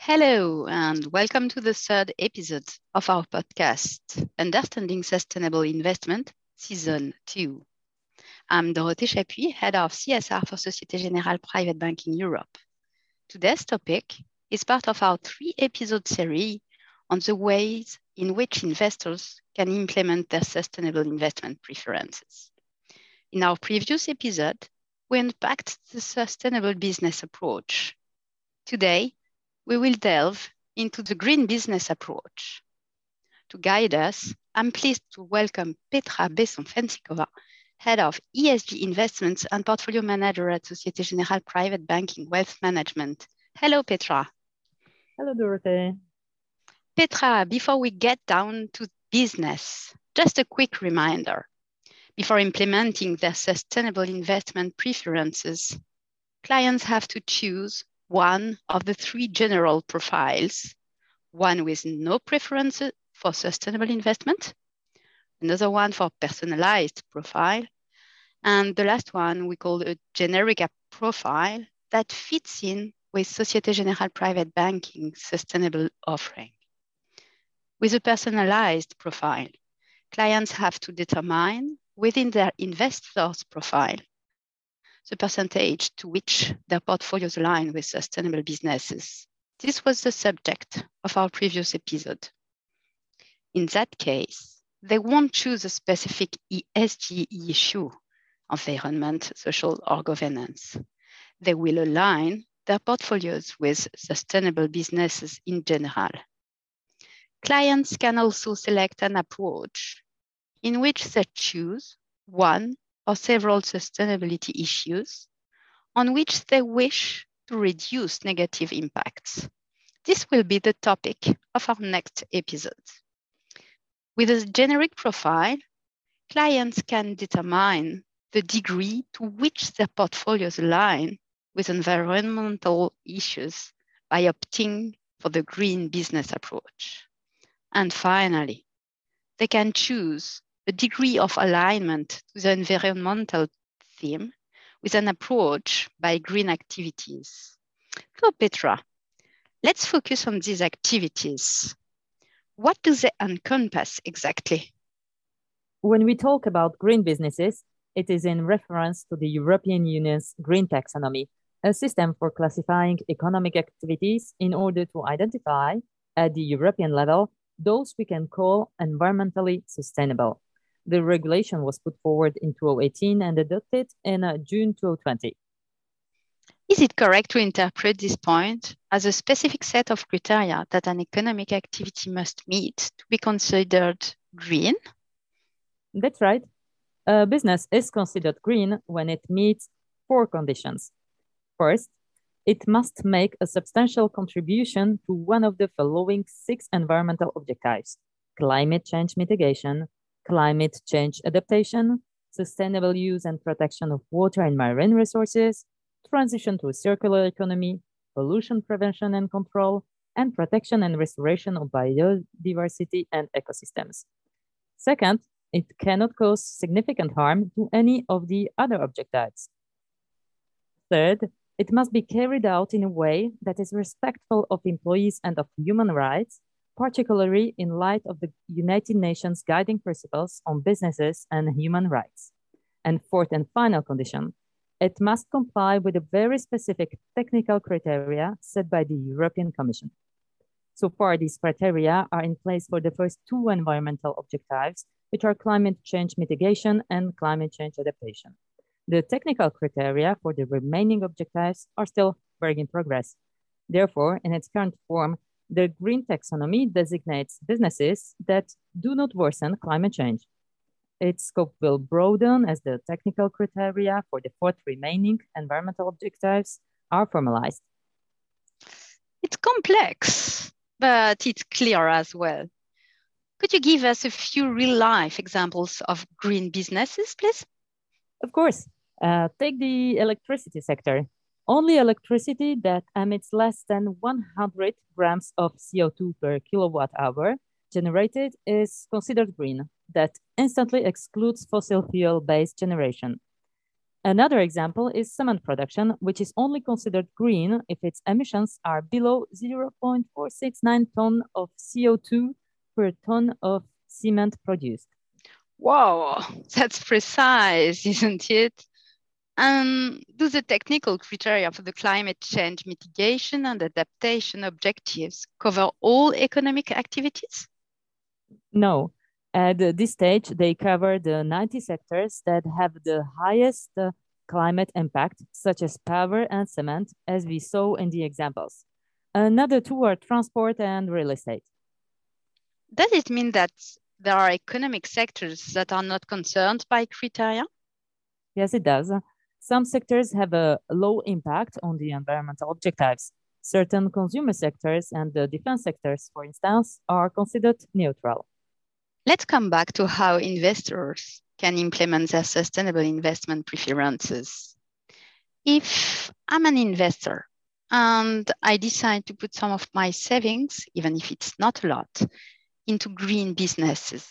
Hello, and welcome to the third episode of our podcast, Understanding Sustainable Investment, Season 2. I'm Dorothée Chapuis, Head of CSR for Societe Generale Private Banking Europe. Today's topic is part of our three episode series on the ways in which investors can implement their sustainable investment preferences. In our previous episode, we unpacked the sustainable business approach. Today, we will delve into the green business approach. To guide us, I'm pleased to welcome Petra Besson-Fencikova, Head of ESG Investments and Portfolio Manager at Societe Generale Private Banking Wealth Management. Hello, Petra. Hello, Dorothée. Petra, before we get down to business, just a quick reminder. Before implementing their sustainable investment preferences, clients have to choose one of the three general profiles, one with no preference for sustainable investment, another one for personalized profile, and the last one we call a generic profile that fits in with Societe Generale Private Banking sustainable offering. With a personalized profile, clients have to determine within their investor's profile the percentage to which their portfolios align with sustainable businesses. This was the subject of our previous episode. In that case, they won't choose a specific ESG issue, environment, social, or governance. They will align their portfolios with sustainable businesses in general. Clients can also select an approach in which they choose one or several sustainability issues on which they wish to reduce negative impacts. This will be the topic of our next episode. With a generic profile, clients can determine the degree to which their portfolios align with environmental issues by opting for the green business approach. And finally, they can choose a degree of alignment to the environmental theme with an approach by green activities. So Petra, let's focus on these activities. What do they encompass exactly? When we talk about green businesses, it is in reference to the European Union's green taxonomy, a system for classifying economic activities in order to identify, at the European level, those we can call environmentally sustainable. The regulation was put forward in 2018 and adopted in uh, June 2020. Is it correct to interpret this point as a specific set of criteria that an economic activity must meet to be considered green? That's right. A business is considered green when it meets four conditions. First, it must make a substantial contribution to one of the following six environmental objectives climate change mitigation, climate change adaptation, sustainable use and protection of water and marine resources, transition to a circular economy, pollution prevention and control, and protection and restoration of biodiversity and ecosystems. Second, it cannot cause significant harm to any of the other objectives. Third, it must be carried out in a way that is respectful of employees and of human rights, particularly in light of the United Nations guiding principles on businesses and human rights. And fourth and final condition, it must comply with the very specific technical criteria set by the European Commission. So far, these criteria are in place for the first two environmental objectives, which are climate change mitigation and climate change adaptation. The technical criteria for the remaining objectives are still work in progress. Therefore, in its current form, the green taxonomy designates businesses that do not worsen climate change. Its scope will broaden as the technical criteria for the fourth remaining environmental objectives are formalized. It's complex, but it's clear as well. Could you give us a few real life examples of green businesses, please? Of course. Uh, take the electricity sector. Only electricity that emits less than 100 grams of CO2 per kilowatt hour generated is considered green. That instantly excludes fossil fuel based generation. Another example is cement production, which is only considered green if its emissions are below 0.469 ton of CO2 per ton of cement produced. Wow, that's precise, isn't it? And do the technical criteria for the climate change mitigation and adaptation objectives cover all economic activities? No. At this stage, they cover the 90 sectors that have the highest uh, climate impact, such as power and cement, as we saw in the examples. Another two are transport and real estate. Does it mean that there are economic sectors that are not concerned by criteria? Yes, it does. Some sectors have a low impact on the environmental objectives. Certain consumer sectors and the defense sectors, for instance, are considered neutral. Let's come back to how investors can implement their sustainable investment preferences. If I'm an investor and I decide to put some of my savings, even if it's not a lot, into green businesses.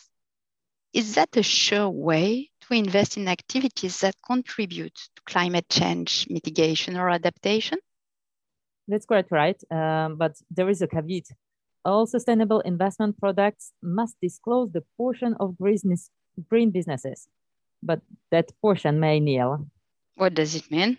Is that a sure way to invest in activities that contribute to climate change mitigation or adaptation? That's quite right, um, but there is a caveat. All sustainable investment products must disclose the portion of business, green businesses, but that portion may nil. What does it mean?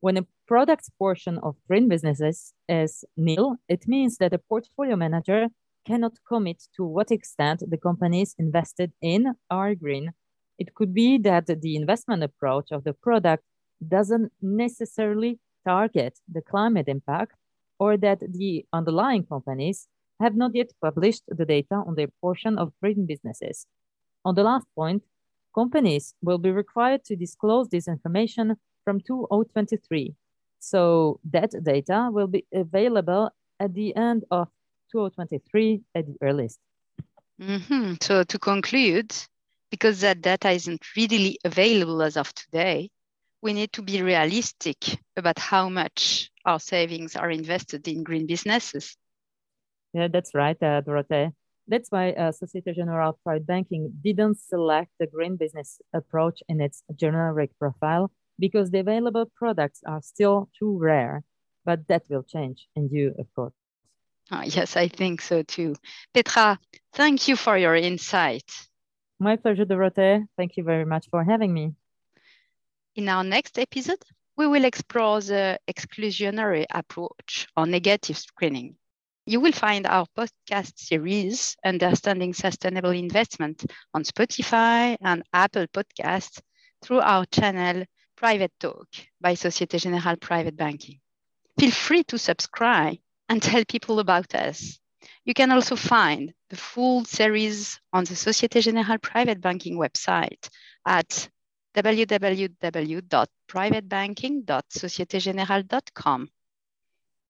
When a product's portion of green businesses is nil, it means that a portfolio manager cannot commit to what extent the companies invested in are green. It could be that the investment approach of the product doesn't necessarily target the climate impact or that the underlying companies have not yet published the data on their portion of green businesses. On the last point, companies will be required to disclose this information from 2023. So that data will be available at the end of 2023 at the earliest. Mm-hmm. So to conclude, because that data isn't readily available as of today, we need to be realistic about how much our savings are invested in green businesses. Yeah, that's right, uh, Dorothée. That's why uh, Societe Generale Private Banking didn't select the green business approach in its generic profile because the available products are still too rare. But that will change and you, of course. Oh, yes, I think so too. Petra, thank you for your insight. My pleasure, Dorothée. Thank you very much for having me. In our next episode, we will explore the exclusionary approach or negative screening. You will find our podcast series, Understanding Sustainable Investment, on Spotify and Apple Podcasts through our channel Private Talk by Societe Generale Private Banking. Feel free to subscribe and tell people about us. You can also find the full series on the Societe Generale Private Banking website at www.privatebanking.societegenerale.com.